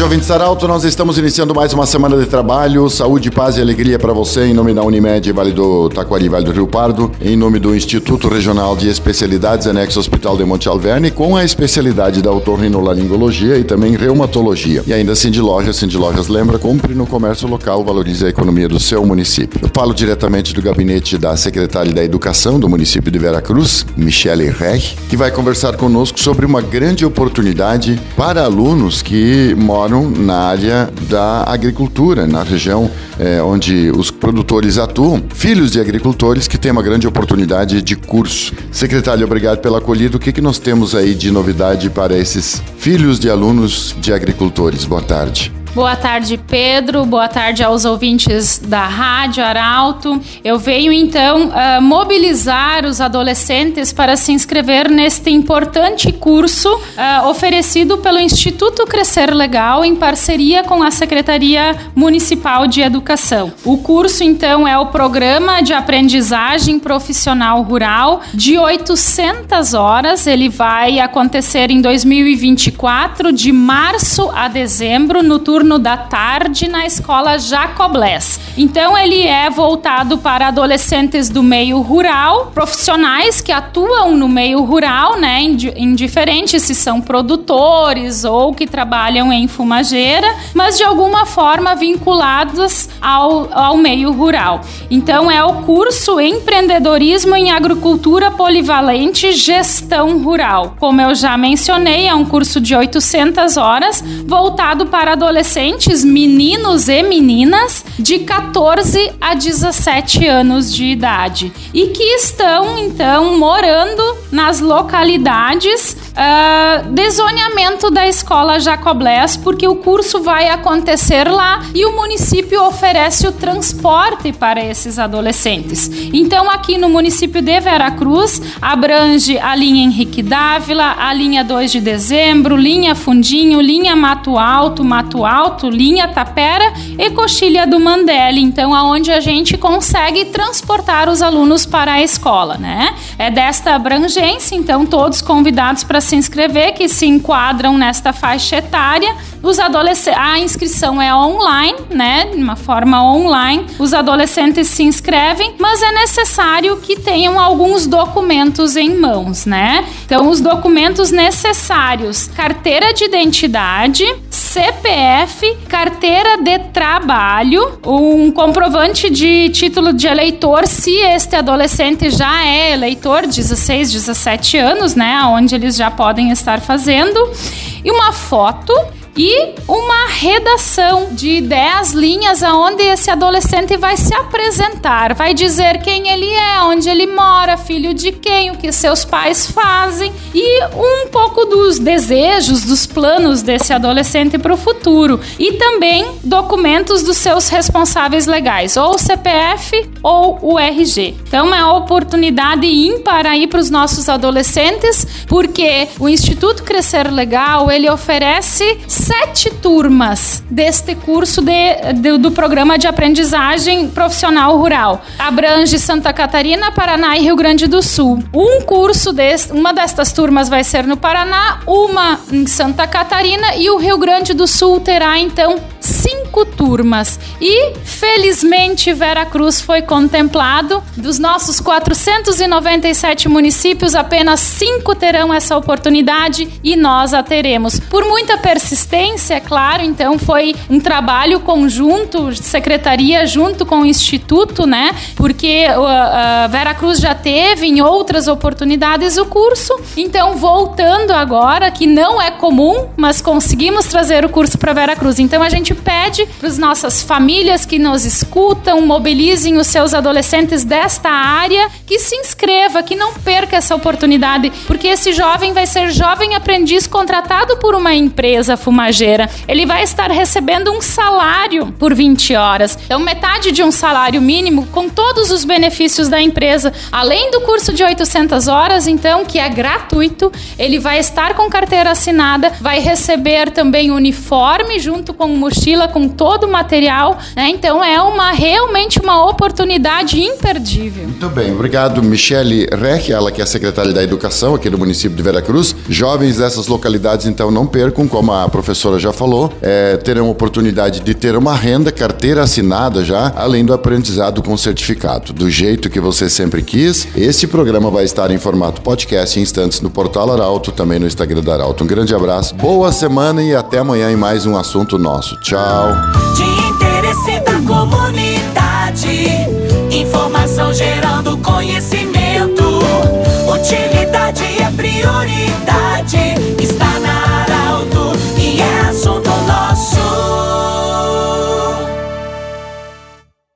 tarde, ouvinte Saralto. Nós estamos iniciando mais uma semana de trabalho. Saúde, paz e alegria para você, em nome da Unimed, Vale do Taquari, Vale do Rio Pardo, em nome do Instituto Regional de Especialidades Anexo Hospital de Monte Alverne, com a especialidade da otorrinolaringologia e também reumatologia. E ainda Cindy Lojas, Cindy Lojas lembra, compre no comércio local, valorize a economia do seu município. Eu falo diretamente do gabinete da secretária da Educação do município de Veracruz, Michele Rech, que vai conversar conosco sobre uma grande oportunidade para alunos que moram na área da agricultura, na região é, onde os produtores atuam, filhos de agricultores que têm uma grande oportunidade de curso. Secretário, obrigado pela acolhida. O que, que nós temos aí de novidade para esses filhos de alunos de agricultores? Boa tarde. Boa tarde, Pedro. Boa tarde aos ouvintes da Rádio Arauto. Eu venho então uh, mobilizar os adolescentes para se inscrever neste importante curso uh, oferecido pelo Instituto Crescer Legal em parceria com a Secretaria Municipal de Educação. O curso então é o Programa de Aprendizagem Profissional Rural de 800 horas. Ele vai acontecer em 2024, de março a dezembro, no turno turno da tarde na escola Jacoblés. Então ele é voltado para adolescentes do meio rural, profissionais que atuam no meio rural, né, indiferente se são produtores ou que trabalham em fumageira, mas de alguma forma vinculados ao, ao meio rural. Então é o curso Empreendedorismo em Agricultura Polivalente Gestão Rural. Como eu já mencionei, é um curso de 800 horas voltado para adolescentes adolescentes, meninos e meninas, de 14 a 17 anos de idade. E que estão então morando nas localidades uh, de zoneamento da escola Jacoblés, porque o curso vai acontecer lá e o município oferece o transporte para esses adolescentes. Então, aqui no município de Veracruz, abrange a linha Henrique Dávila, a linha 2 de dezembro, linha Fundinho, linha Mato Alto, Mato Alto linha Tapera e Coxilha do Mandela, então aonde a gente consegue transportar os alunos para a escola, né? É desta abrangência, então todos convidados para se inscrever que se enquadram nesta faixa etária. Adolescentes, a inscrição é online, né? De uma forma online. Os adolescentes se inscrevem, mas é necessário que tenham alguns documentos em mãos, né? Então os documentos necessários: carteira de identidade, CPF, carteira de trabalho, um comprovante de título de eleitor, se este adolescente já é eleitor, 16, 17 anos, né, onde eles já podem estar fazendo, e uma foto e uma redação de 10 linhas aonde esse adolescente vai se apresentar, vai dizer quem ele é, onde ele mora, filho de quem, o que seus pais fazem e um pouco dos desejos, dos planos desse adolescente para o futuro e também documentos dos seus responsáveis legais, ou o CPF ou o RG. Então é uma oportunidade ímpar aí para os nossos adolescentes, porque o Instituto Crescer Legal, ele oferece sete turmas deste curso de, de, do programa de aprendizagem profissional rural. Abrange Santa Catarina, Paraná e Rio Grande do Sul. Um curso desse, uma destas turmas vai ser no Paraná, uma em Santa Catarina e o Rio Grande do Sul terá então cinco turmas. E felizmente Vera Cruz foi contemplado. Dos nossos 497 municípios, apenas cinco terão essa oportunidade e nós a teremos. Por muita persistência, é claro, então foi um trabalho conjunto, secretaria junto com o instituto, né? Porque a Vera Cruz já teve em outras oportunidades o curso. Então, voltando agora, que não é comum, mas conseguimos trazer o curso para Vera Cruz. Então, a gente pede para as nossas famílias que nos escutam, mobilizem os seus adolescentes desta área, que se inscreva, que não perca essa oportunidade, porque esse jovem vai ser jovem aprendiz contratado por uma empresa fumageira. Ele vai estar recebendo um salário por 20 horas. Então, metade de um salário mínimo com todos os benefícios da empresa, além do curso de 800 horas, então, que é gratuito, ele vai estar com carteira assinada, vai receber também uniforme junto com mochila com todo o material, né? Então é uma realmente uma oportunidade imperdível. Muito bem, obrigado, Michele Reck, ela que é secretária da Educação aqui do município de Veracruz. Jovens dessas localidades, então, não percam, como a professora já falou, é, terão oportunidade de ter uma renda, carteira assinada já, além do aprendizado com certificado. Do jeito que você sempre quis, este programa vai estar em formato podcast em instantes no Portal Arauto, também no Instagram da Arauto. Um grande abraço, boa semana e até amanhã em mais um assunto nosso. Tchau. De interesse da comunidade, informação gerando conhecimento